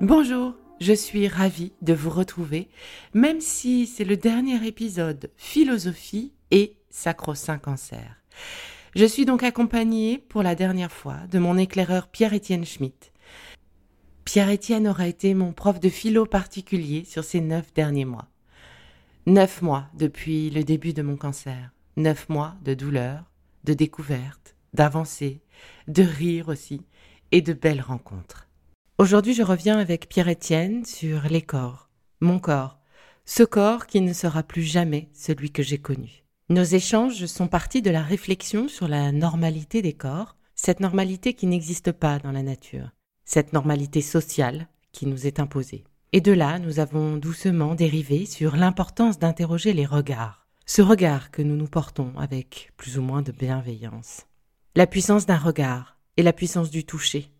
Bonjour, je suis ravie de vous retrouver, même si c'est le dernier épisode philosophie et sacro-saint cancer. Je suis donc accompagnée pour la dernière fois de mon éclaireur Pierre-Étienne Schmitt. Pierre-Étienne aura été mon prof de philo particulier sur ces neuf derniers mois. Neuf mois depuis le début de mon cancer. Neuf mois de douleur, de découverte, d'avancée, de rire aussi, et de belles rencontres. Aujourd'hui, je reviens avec Pierre-Étienne sur les corps, mon corps, ce corps qui ne sera plus jamais celui que j'ai connu. Nos échanges sont partis de la réflexion sur la normalité des corps, cette normalité qui n'existe pas dans la nature, cette normalité sociale qui nous est imposée. Et de là, nous avons doucement dérivé sur l'importance d'interroger les regards, ce regard que nous nous portons avec plus ou moins de bienveillance. La puissance d'un regard et la puissance du toucher.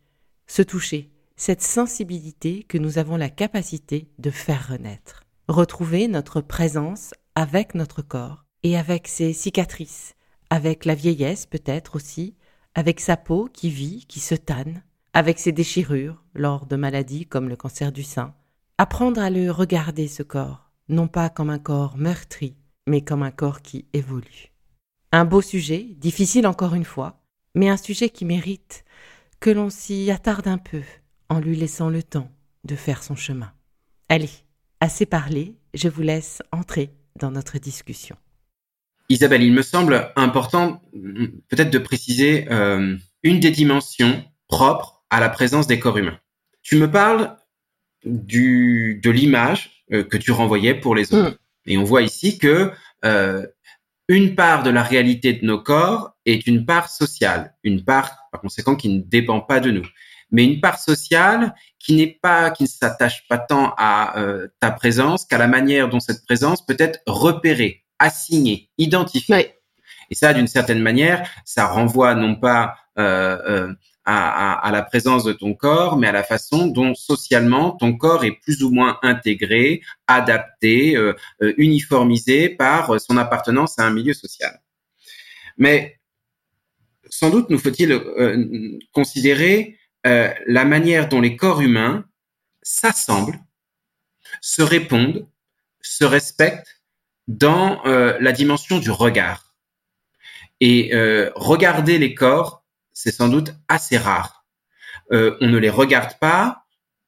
Ce toucher, cette sensibilité que nous avons la capacité de faire renaître. Retrouver notre présence avec notre corps et avec ses cicatrices, avec la vieillesse peut-être aussi, avec sa peau qui vit, qui se tanne, avec ses déchirures lors de maladies comme le cancer du sein. Apprendre à le regarder ce corps, non pas comme un corps meurtri, mais comme un corps qui évolue. Un beau sujet, difficile encore une fois, mais un sujet qui mérite que l'on s'y attarde un peu en lui laissant le temps de faire son chemin. Allez, assez parlé, je vous laisse entrer dans notre discussion. Isabelle, il me semble important peut-être de préciser euh, une des dimensions propres à la présence des corps humains. Tu me parles du, de l'image euh, que tu renvoyais pour les autres. Mm. Et on voit ici que euh, une part de la réalité de nos corps est une part sociale, une part par conséquent qui ne dépend pas de nous, mais une part sociale qui n'est pas, qui ne s'attache pas tant à euh, ta présence qu'à la manière dont cette présence peut être repérée, assigné, identifié. Et ça, d'une certaine manière, ça renvoie non pas euh, à, la présence de ton corps, mais à la façon dont socialement ton corps est plus ou moins intégré, adapté, euh, euh uniformisé par son appartenance à un milieu social. Mais sans doute nous faut-il euh, considérer la manière dont les corps humains s'assemblent, se répondent, se respectent dans la dimension du regard. Et regarder les corps, c'est sans doute assez rare. Euh, on ne les regarde pas,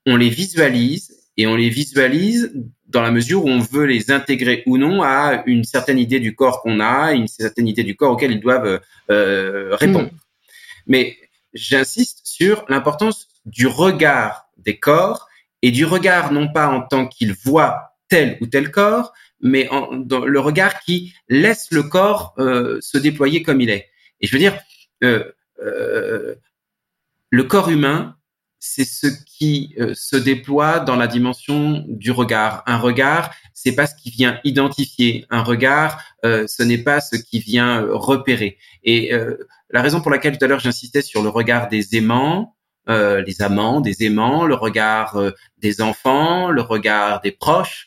on les visualise et on les visualise dans la mesure où on veut les intégrer ou non à une certaine idée du corps qu'on a, une certaine idée du corps auquel ils doivent euh, répondre. Mm. Mais j'insiste sur l'importance du regard des corps et du regard non pas en tant qu'ils voient tel ou tel corps, mais en, dans le regard qui laisse le corps euh, se déployer comme il est. Et je veux dire, euh, euh, le corps humain, c'est ce qui euh, se déploie dans la dimension du regard. Un regard, c'est pas ce qui vient identifier. Un regard, euh, ce n'est pas ce qui vient repérer. Et la raison pour laquelle tout à l'heure j'insistais sur le regard des aimants, les amants, des aimants, le regard des enfants, le regard des proches,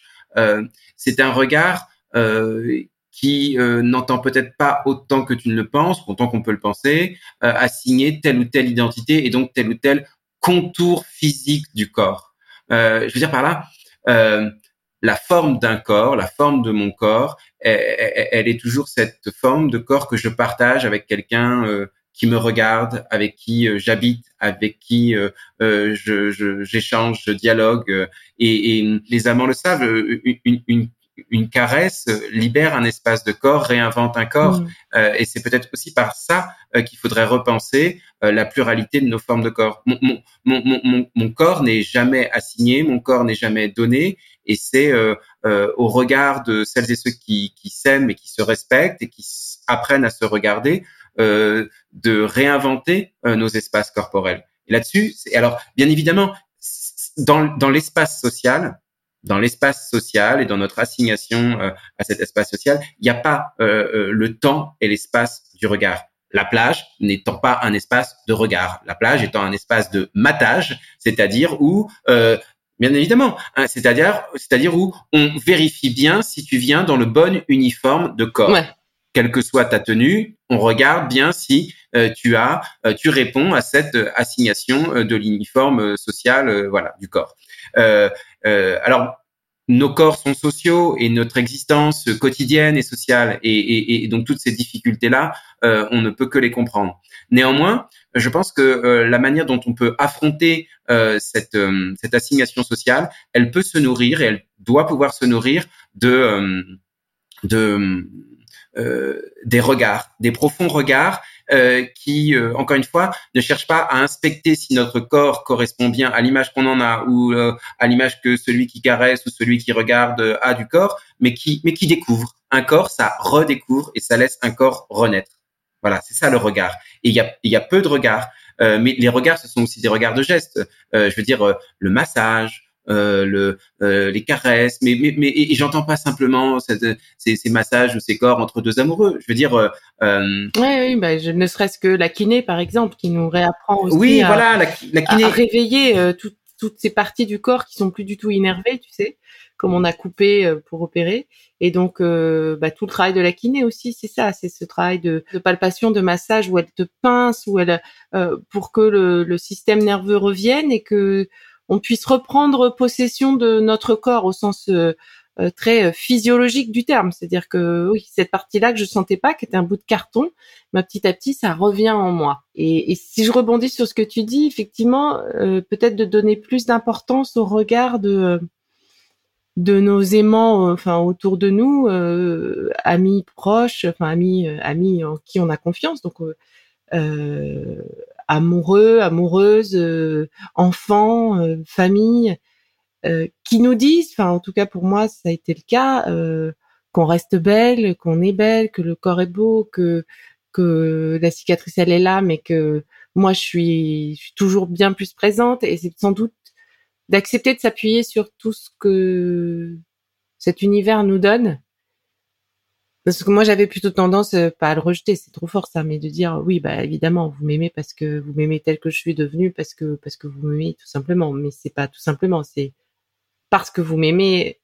c'est un regard euh, qui euh, n'entend peut-être pas autant que tu ne le penses, autant qu'on peut le penser, assigner telle ou telle identité et donc tel ou tel contour physique du corps. je veux dire par là, la forme d'un corps, la forme de mon corps, elle, est toujours cette forme de corps que je partage avec quelqu'un qui me regardent, avec qui j'habite, avec qui je, j'échange, je, dialogue. Et, les amants le savent, une, une caresse libère un espace de corps, réinvente un corps. Mm. Euh, et c'est peut-être aussi par ça euh, qu'il faudrait repenser euh, la pluralité de nos formes de corps. Mon, mon, mon, mon, corps n'est jamais assigné, mon corps n'est jamais donné. Et c'est au regard de celles et ceux qui, qui s'aiment et qui se respectent et qui apprennent à se regarder, de réinventer nos espaces corporels. Et là-dessus, alors bien évidemment, dans, dans l'espace social, dans l'espace social et dans notre assignation euh, à cet espace social, il n'y a pas euh, euh, le temps et l'espace du regard. La plage n'étant pas un espace de regard, la plage étant un espace de matage, c'est-à-dire où, bien évidemment, hein, c'est-à-dire, c'est-à-dire où on vérifie bien si tu viens dans le bon uniforme de corps. Quelle que soit ta tenue, on regarde bien si tu as, tu réponds à cette assignation de l'uniforme social, voilà, du corps. Euh, euh, alors, nos corps sont sociaux et notre existence quotidienne est sociale et, donc toutes ces difficultés là euh, on ne peut que les comprendre néanmoins je pense que la manière dont on peut affronter cette, cette assignation sociale elle peut se nourrir et elle doit pouvoir se nourrir de de des regards des profonds regards euh, qui, euh, encore une fois, ne cherche pas à inspecter si notre corps correspond bien à l'image qu'on en a ou euh, à l'image que celui qui caresse ou celui qui regarde a du corps, mais qui, mais qui découvre. Un corps, ça redécouvre et ça laisse un corps renaître. Voilà, c'est ça le regard. Et il y a, y a peu de regards, mais les regards, ce sont aussi des regards de gestes. je veux dire, le massage, euh, le, euh, les caresses, mais, mais, mais et, j'entends pas simplement cette, ces, ces, massages ou ces corps entre deux amoureux. Je veux dire. Euh, euh oui, bah, je, ne serait-ce que la kiné, par exemple, qui nous réapprend aussi oui, à, voilà, la, la kiné. à réveiller euh, tout, toutes ces parties du corps qui sont plus du tout innervées, tu sais, comme on a coupé pour opérer. Et donc, bah, tout le travail de la kiné aussi, c'est ça, c'est ce travail de, de, palpation, de massage où elle te pince, où elle, pour que le, le système nerveux revienne et que on puisse reprendre possession de notre corps au sens euh, euh, très euh, physiologique du terme. C'est-à-dire que oui, cette partie-là que je sentais pas, qui était un bout de carton, mais petit à petit, ça revient en moi. Et, si je rebondis sur ce que tu dis, effectivement, peut-être de donner plus d'importance au regard de nos aimants, enfin autour de nous, amis proches, enfin amis, amis en qui on a confiance. Donc amoureux, amoureuses, euh, enfants, euh, famille, euh, qui nous disent, enfin en tout cas pour moi ça a été le cas, qu'on reste belle, qu'on est belle, que le corps est beau, que que la cicatrice elle est là, mais que moi je suis, je suis toujours bien plus présente. Et c'est sans doute d'accepter de s'appuyer sur tout ce que cet univers nous donne parce que moi, j'avais plutôt tendance, euh, pas à le rejeter, c'est trop fort ça, mais de dire oui, bah évidemment, vous m'aimez parce que vous m'aimez tel que je suis devenu, parce que parce que vous m'aimez tout simplement. Mais c'est pas tout simplement, c'est parce que vous m'aimez.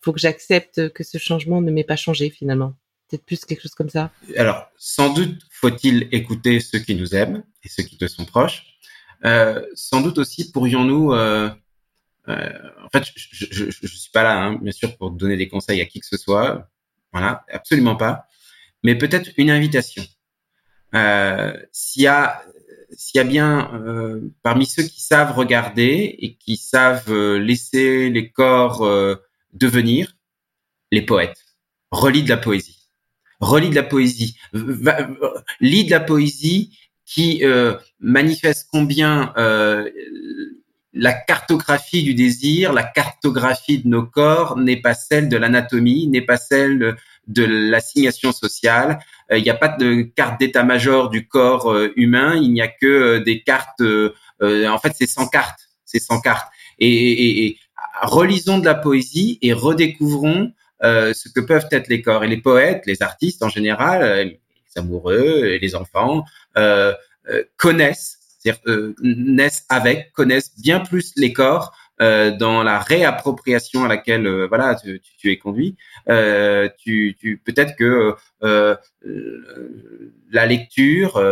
Faut que j'accepte que ce changement ne m'ait pas changé finalement. Peut-être plus quelque chose comme ça. Alors, sans doute faut-il écouter ceux qui nous aiment et ceux qui te sont proches. Euh, sans doute aussi pourrions-nous euh, euh, en fait, je, je, suis pas là, hein, bien sûr, pour donner des conseils à qui que ce soit. Voilà, absolument pas. Mais peut-être une invitation. Euh, s'il y a y a bien euh, parmi ceux qui savent regarder et qui savent euh, laisser les corps devenir, les poètes. Relis de la poésie. Relis de la poésie. lis de la poésie qui manifeste combien la cartographie du désir, la cartographie de nos corps n'est pas celle de l'anatomie, n'est pas celle de l'assignation sociale. Euh, il n'y a pas de carte d'état-major du corps euh, humain, il n'y a que euh, des cartes. en fait, c'est sans cartes, c'est sans cartes. Et, et, relisons de la poésie et redécouvrons ce que peuvent être les corps. Et les poètes, les artistes en général, les amoureux, les enfants connaissent c'est-à-dire euh, naissent avec, connaissent bien plus les corps euh, dans la réappropriation à laquelle euh, voilà tu, es conduit. Tu, peut-être que la lecture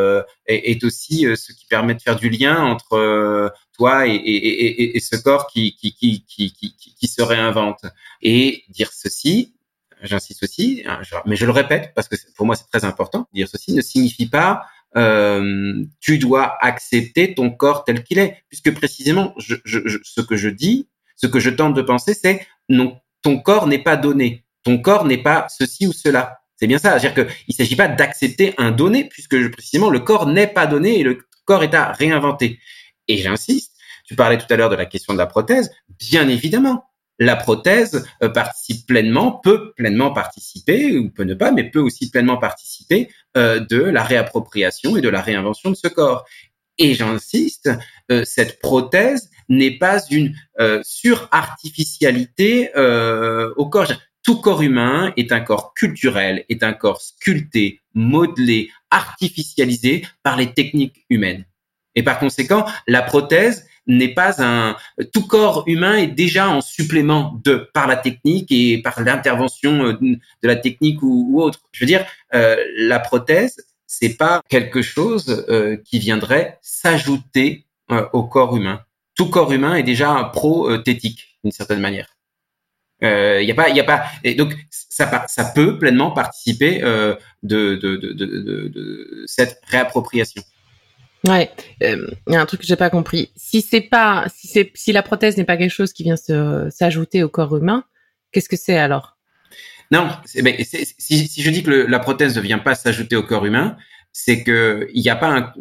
est, aussi ce qui permet de faire du lien entre toi et, et, ce corps qui qui, qui, qui, qui, qui se réinvente. Et dire ceci, j'insiste aussi, hein, mais je le répète parce que pour moi c'est très important. Dire ceci ne signifie pas euh, tu dois accepter ton corps tel qu'il est, puisque précisément, ce que je dis, ce que je tente de penser, c'est non, ton corps n'est pas donné, ton corps n'est pas ceci ou cela. C'est bien ça, c'est-à-dire qu'il ne s'agit pas d'accepter un donné, puisque précisément le corps n'est pas donné et le corps est à réinventer. Et j'insiste, tu parlais tout à l'heure de la question de la prothèse, bien évidemment, la prothèse euh, participe pleinement, peut pleinement participer, ou peut ne pas, mais peut aussi pleinement participer euh, de la réappropriation et de la réinvention de ce corps. Et j'insiste, euh, cette prothèse n'est pas une surartificialité au corps. Tout corps humain est un corps culturel, est un corps sculpté, modelé, artificialisé par les techniques humaines. Et par conséquent, la prothèse n'est pas un tout corps humain est déjà en supplément de par la technique et par l'intervention euh, de la technique ou, autre. Je veux dire, euh, la prothèse, c'est pas quelque chose euh, qui viendrait s'ajouter au corps humain. Tout corps humain est déjà un prothétique d'une certaine manière. Il y a pas, il y a pas. Et donc ça, peut pleinement participer de cette réappropriation. Ouais, euh, il y a un truc que j'ai pas compris. Si c'est pas, si c'est, si la prothèse n'est pas quelque chose qui vient s'ajouter au corps humain, qu'est-ce que c'est alors? Non, ben, si, si, je dis que la prothèse ne vient pas s'ajouter au corps humain, c'est que il n'y a pas un,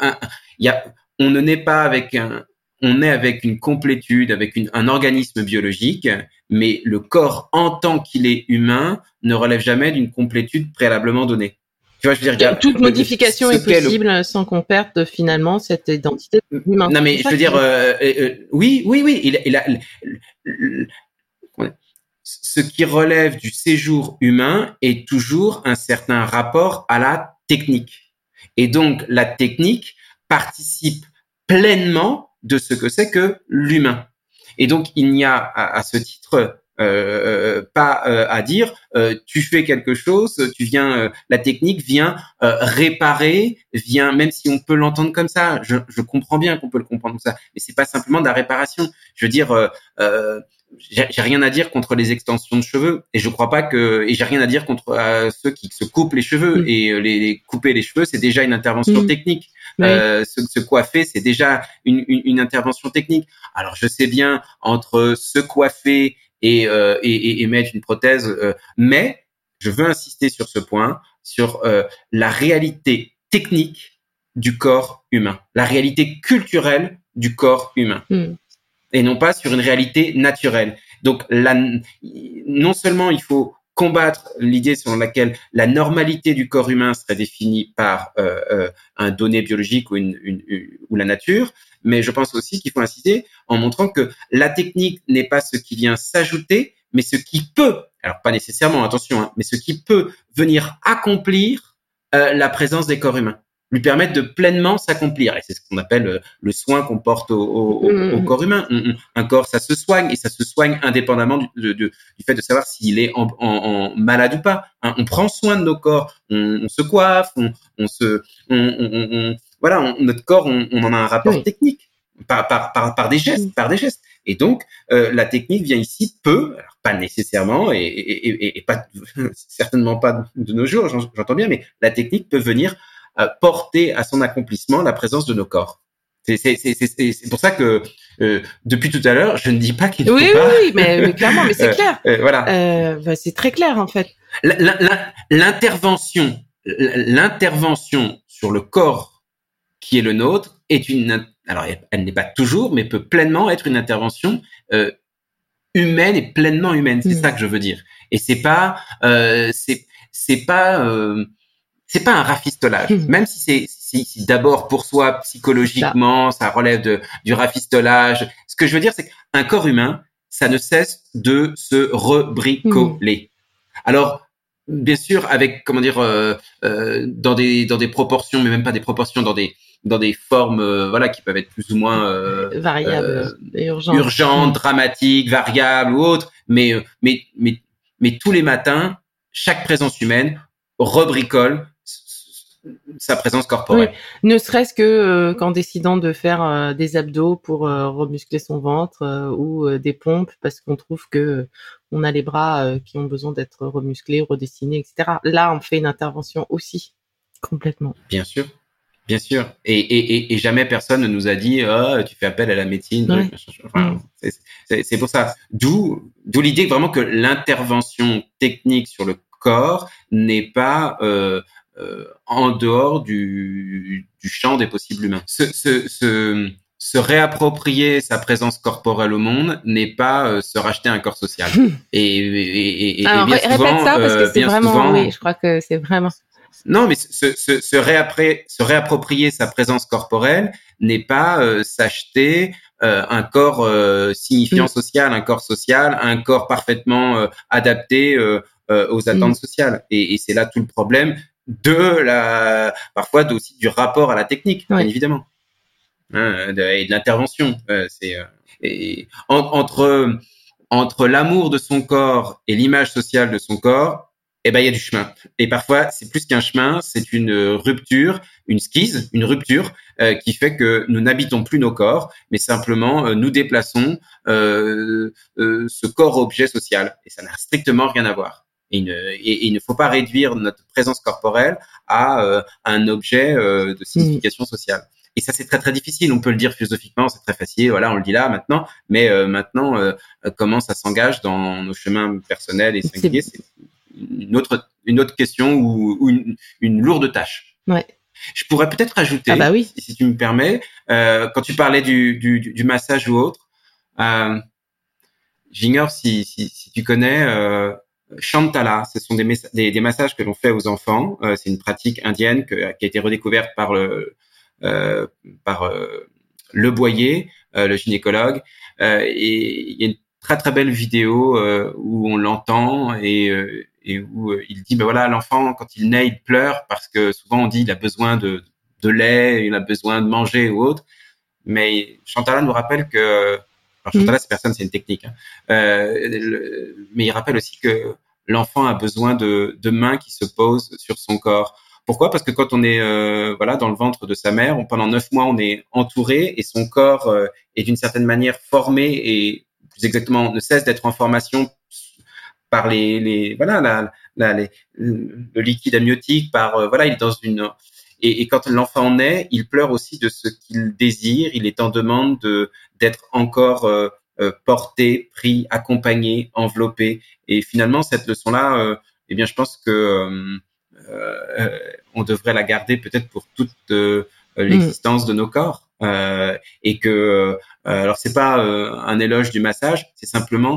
un y a, on ne naît pas avec un, on est avec une complétude, avec une, un organisme biologique, mais le corps en tant qu'il est humain ne relève jamais d'une complétude préalablement donnée. Tu vois, je veux dire, toute modification est possible sans qu'on perde finalement cette identité humaine. Non, mais je veux dire, euh, euh, euh, oui, oui, oui, il, il a, ce qui relève du séjour humain est toujours un certain rapport à la technique. Et donc, la technique participe pleinement de ce que c'est que l'humain. Et donc, il n'y a à, à ce titre euh, pas euh, à dire euh, tu fais quelque chose, tu viens, la technique vient réparer, vient même si on peut l'entendre comme ça, je, je comprends bien qu'on peut le comprendre comme ça, mais c'est pas simplement de la réparation. Je veux dire, j'ai rien à dire contre les extensions de cheveux et je crois pas que et j'ai rien à dire contre ceux qui se coupent les cheveux mm. et les, couper les cheveux c'est déjà une intervention mm. technique euh, se, se, coiffer c'est déjà une, une, une, intervention technique alors je sais bien entre se coiffer euh, et, et, mettre une prothèse. Euh, mais je veux insister sur ce point, sur euh, la réalité technique du corps humain, la réalité culturelle du corps humain, hmm. et non pas sur une réalité naturelle. Donc, la, non seulement il faut combattre l'idée selon laquelle la normalité du corps humain serait définie par euh, euh, un donné biologique ou, une, une, ou la nature, mais je pense aussi qu'il faut insister en montrant que la technique n'est pas ce qui vient s'ajouter, mais ce qui peut, alors pas nécessairement, attention, hein, mais ce qui peut venir accomplir euh, la présence des corps humains lui permettre de pleinement s'accomplir. Et c'est ce qu'on appelle euh, le soin qu'on porte au, mm-hmm. corps humain. Un corps, ça se soigne et ça se soigne indépendamment du, fait de savoir s'il est en, malade ou pas. Hein, on prend soin de nos corps, on, se coiffe, on, se, voilà, notre corps, on, en a un rapport technique par, par, des gestes, par des gestes. Et donc, euh, la technique vient ici peu, pas nécessairement et, et, et pas certainement pas de nos jours, j'entends bien, mais la technique peut venir porter à son accomplissement la présence de nos corps. C'est pour ça que euh, depuis tout à l'heure, je ne dis pas qu'il oui, pas. Oui, oui, mais, clairement, mais c'est euh, clair. Euh, voilà. Bah, c'est très clair en fait. L'intervention, l'intervention sur le corps qui est le nôtre est une. Alors, elle n'est pas toujours, mais peut pleinement être une intervention humaine et pleinement humaine. C'est ça que je veux dire. Et c'est pas, c'est c'est pas c'est pas un rafistolage, hmm. même si c'est si, d'abord pour soi psychologiquement ça, relève de, du rafistolage. Ce que je veux dire, c'est qu'un corps humain, ça ne cesse de se rebricoler. Hmm. Alors bien sûr avec comment dire euh, euh, dans des dans des proportions, mais même pas des proportions, dans des dans des formes euh, voilà qui peuvent être plus ou moins variables, urgentes, urgentes, hmm. dramatiques, variables ou autres. Mais mais mais mais tous les matins, chaque présence humaine rebricole sa présence corporelle. Ne serait-ce que euh, qu'en décidant de faire euh, des abdos pour euh, remuscler son ventre ou des pompes parce qu'on trouve que on a les bras qui ont besoin d'être remusclés, redessinés, etc. Là, on fait une intervention aussi complètement. Bien sûr, Bien sûr. Et, et, et, jamais personne ne nous a dit oh, tu fais appel à la médecine. Enfin, c'est pour ça. D'où d'où l'idée vraiment que l'intervention technique sur le corps n'est pas euh, euh, en dehors du, du champ des possibles humains. Ce, ce, ce, se réapproprier sa présence corporelle au monde n'est pas euh, se racheter un corps social. Et, et, et, Alors, bien répète ça parce que euh, c'est vraiment, oui, je crois que c'est vraiment. Non, mais se, se, se, réappré, se réapproprier sa présence corporelle n'est pas euh, s'acheter un corps signifiant mm. social, un corps social, un corps parfaitement adapté aux attentes mm. sociales. Et, c'est là tout le problème de la, parfois aussi du rapport à la technique, bien évidemment. Hein, et de l'intervention. Euh, c'est euh, entre l'amour de son corps et l'image sociale de son corps, eh ben il y a du chemin. Et parfois, c'est plus qu'un chemin, c'est une rupture, une skise, une rupture euh, qui fait que nous n'habitons plus nos corps, mais simplement nous déplaçons ce corps-objet social. Et ça n'a strictement rien à voir. Et, et, il ne faut pas réduire notre présence corporelle à un objet de signification sociale. Et ça, c'est très très difficile. On peut le dire philosophiquement, c'est très facile. Voilà, on le dit là maintenant. Mais euh, maintenant, euh, comment ça s'engage dans nos chemins personnels et singuliers, une autre une autre question ou, une, une, lourde tâche. Ouais. Je pourrais peut-être ajouter, ah bah oui. si, tu me permets, euh, quand tu parlais du, du, du massage ou autre, euh, j'ignore si, si, si, tu connais euh, Shantala. Ce sont des, des, des massages que l'on fait aux enfants. Euh, c'est une pratique indienne que, qui a été redécouverte par le, euh, par euh, Le Boyer, euh, le gynécologue. et il y a une très très belle vidéo où on l'entend et, et où il dit ben voilà l'enfant quand il naît il pleure parce que souvent on dit il a besoin de, de lait, il a besoin de manger ou autre. Mais Chantala nous rappelle que alors Chantala, c'est personne, c'est une technique. Hein. Euh, mais il rappelle aussi que l'enfant a besoin de, de mains qui se posent sur son corps. Pourquoi? Parce que quand on est euh, voilà dans le ventre de sa mère, on, pendant neuf mois, on est entouré et son corps euh, est d'une certaine manière formé et plus exactement ne cesse d'être en formation par les, les voilà la, la, les, le liquide amniotique, par euh, voilà il est dans une et, et quand l'enfant naît, il pleure aussi de ce qu'il désire. Il est en demande de d'être encore euh, porté, pris, accompagné, enveloppé. Et finalement, cette leçon-là, eh bien, je pense que euh, on devrait la garder peut-être pour toute euh, l'existence de nos corps. Euh, et que alors c'est pas un éloge du massage, c'est simplement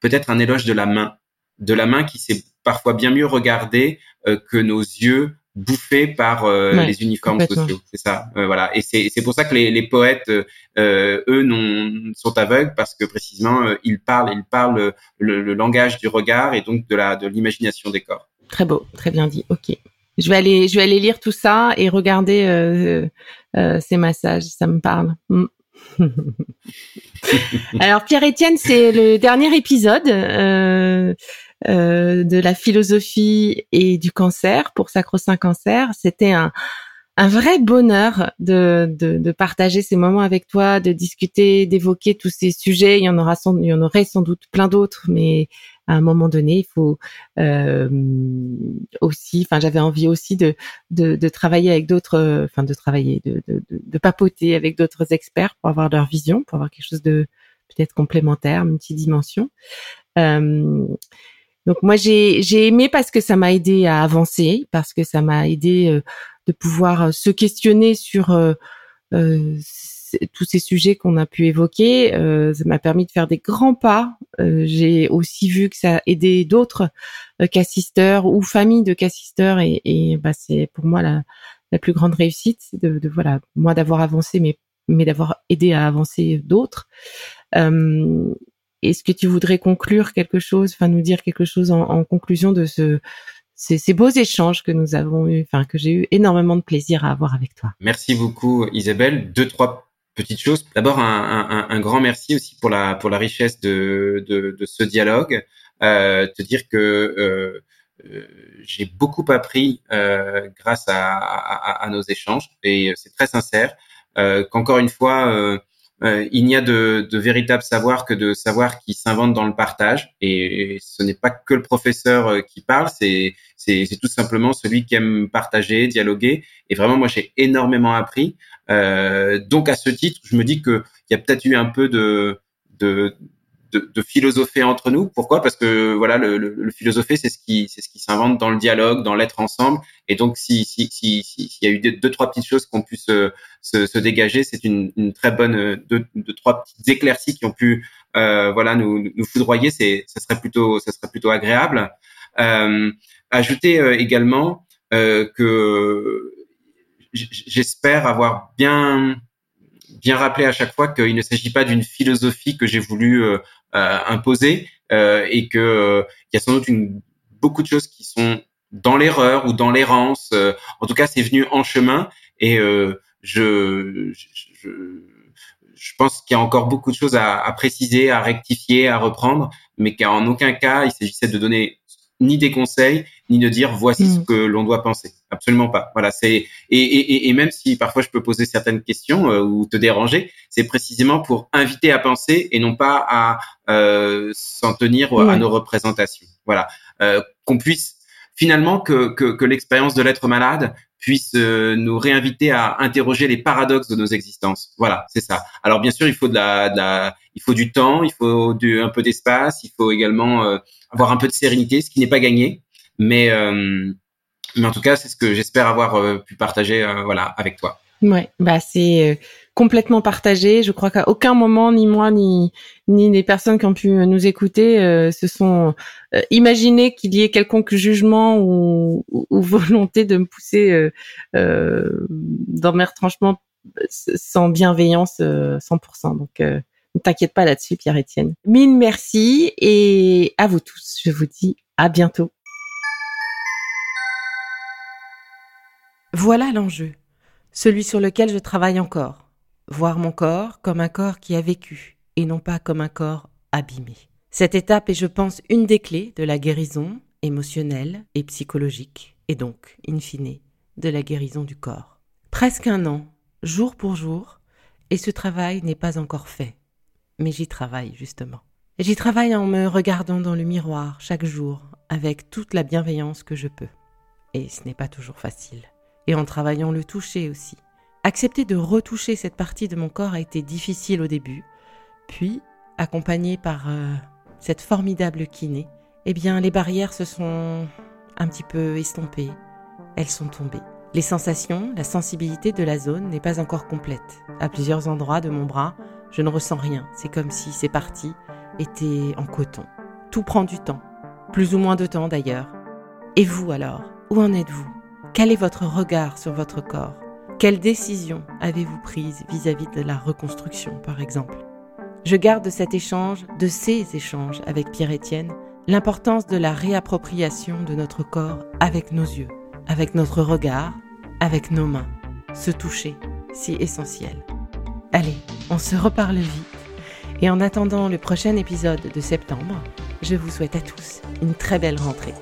peut-être un éloge de la main, de la main qui s'est parfois bien mieux regardée que nos yeux bouffés par les uniformes sociaux. C'est ça, voilà. Et c'est pour ça que les, les poètes, eux, non, sont aveugles parce que précisément ils parlent, ils parlent le, le, langage du regard et donc de la de l'imagination des corps. Très beau, très bien dit. Ok. Je vais aller, je vais aller lire tout ça et regarder euh, euh, ces massages. Ça me parle. Mm. Alors Pierre Étienne, c'est le dernier épisode euh, euh, de la philosophie et du cancer pour Sacro-Saint Cancer. C'était un, un vrai bonheur de, de, partager ces moments avec toi, de discuter, d'évoquer tous ces sujets. Il y en aura sans, il y en aurait sans doute plein d'autres, mais à un moment donné, il faut euh, aussi, enfin, j'avais envie aussi de, de, travailler avec d'autres, enfin, de travailler, de, de, de papoter avec d'autres experts pour avoir leur vision, pour avoir quelque chose de peut-être complémentaire, multidimension. Euh, donc moi j'ai j'ai aimé parce que ça m'a aidé à avancer, parce que ça m'a aidé euh, de pouvoir se questionner sur euh, euh tous ces sujets qu'on a pu évoquer. Euh, ça m'a permis de faire des grands pas. Euh, j'ai aussi vu que ça a aidé d'autres euh, cassisteurs ou familles de cassisteurs et, et bah, c'est pour moi la, la, plus grande réussite, de, de voilà moi d'avoir avancé, mais mais d'avoir aidé à avancer d'autres. Est-ce que tu voudrais conclure quelque chose, enfin nous dire quelque chose en, conclusion de ce ces, beaux échanges que nous avons eu, enfin que j'ai eu énormément de plaisir à avoir avec toi. Merci beaucoup Isabelle. Deux trois Petite chose. D'abord, un, grand merci aussi pour la pour la richesse de, de, ce dialogue. Euh, te dire que euh, euh, j'ai beaucoup appris euh, grâce à, nos échanges et c'est très sincère. Qu'encore une fois, euh, il n'y a de, de, véritable savoir que de savoir qui s'invente dans le partage. Et ce n'est pas que le professeur euh, qui parle, c'est tout simplement celui qui aime partager, dialoguer. Et vraiment, moi, j'ai énormément appris. Euh, donc, à ce titre, je me dis qu'il y a peut-être eu un peu de, de, de, philosopher entre nous. Pourquoi? Parce que voilà, le, philosopher, c'est ce qui, c'est ce qui s'invente dans le dialogue, dans l'être ensemble. Et donc, si s'il si, si, y a eu deux, trois petites choses qu'on puisse se, dégager, c'est une, très bonne deux, trois petites éclaircies qui ont pu euh, voilà nous, nous foudroyer. C'est, ça serait plutôt, ça serait plutôt agréable. Euh, ajouter euh, également euh, que j'espère avoir bien bien rappelé à chaque fois qu'il ne s'agit pas d'une philosophie que j'ai voulu euh, imposer euh, et que il y a sans doute une, beaucoup de choses qui sont dans l'erreur ou dans l'errance. en tout cas, c'est venu en chemin et je, je, je, pense qu'il y a encore beaucoup de choses à, à, préciser, à rectifier, à reprendre, mais qu'en aucun cas il s'agissait de donner ni des conseils, ni de dire voici ce mm. que l'on doit penser. Absolument pas. Voilà, c'est et, et, et, même si parfois je peux poser certaines questions euh, ou te déranger, c'est précisément pour inviter à penser et non pas à euh, s'en tenir à nos représentations. Voilà, euh, qu'on puisse finalement que, que, que l'expérience de l'être malade puisse euh, nous réinviter à interroger les paradoxes de nos existences. Voilà, c'est ça. Alors bien sûr, il faut de la, de la il faut du temps, il faut du, un peu d'espace, il faut également euh, avoir un peu de sérénité, ce qui n'est pas gagné, mais euh, mais en tout cas, c'est ce que j'espère avoir pu partager voilà avec toi. Ouais, bah c'est complètement partagé. Je crois qu'à aucun moment, ni moi, ni ni les personnes qui ont pu nous écouter, euh, se sont euh, imaginé qu'il y ait quelconque jugement ou, ou, volonté de me pousser euh, euh dans mes retranchements sans bienveillance 100%. Donc, ne t'inquiète pas là-dessus, Pierre-Étienne. Mille merci et à vous tous. Je vous dis à bientôt. Voilà l'enjeu, celui sur lequel je travaille encore voir mon corps comme un corps qui a vécu et non pas comme un corps abîmé. Cette étape est, je pense, une des clés de la guérison émotionnelle et psychologique, et donc, in fine, de la guérison du corps. Presque un an, jour pour jour, et ce travail n'est pas encore fait. Mais j'y travaille, justement. J'y travaille en me regardant dans le miroir chaque jour, avec toute la bienveillance que je peux. Et ce n'est pas toujours facile. Et en travaillant le toucher aussi, Accepter de retoucher cette partie de mon corps a été difficile au début, puis, accompagné par euh, cette formidable kiné, eh bien, les barrières se sont un petit peu estompées, elles sont tombées. Les sensations, la sensibilité de la zone n'est pas encore complète. À plusieurs endroits de mon bras, je ne ressens rien. C'est comme si ces parties étaient en coton. Tout prend du temps, plus ou moins de temps d'ailleurs. Et vous alors, où en êtes-vous? Quel est votre regard sur votre corps? Quelle décision avez-vous prise vis-à-vis de la reconstruction, par exemple? Je garde de cet échange, de ces échanges avec Pierre-Étienne, l'importance de la réappropriation de notre corps avec nos yeux, avec notre regard, avec nos mains. Se toucher, si essentiel. Allez, on se reparle vite. Et en attendant le prochain épisode de septembre, je vous souhaite à tous une très belle rentrée.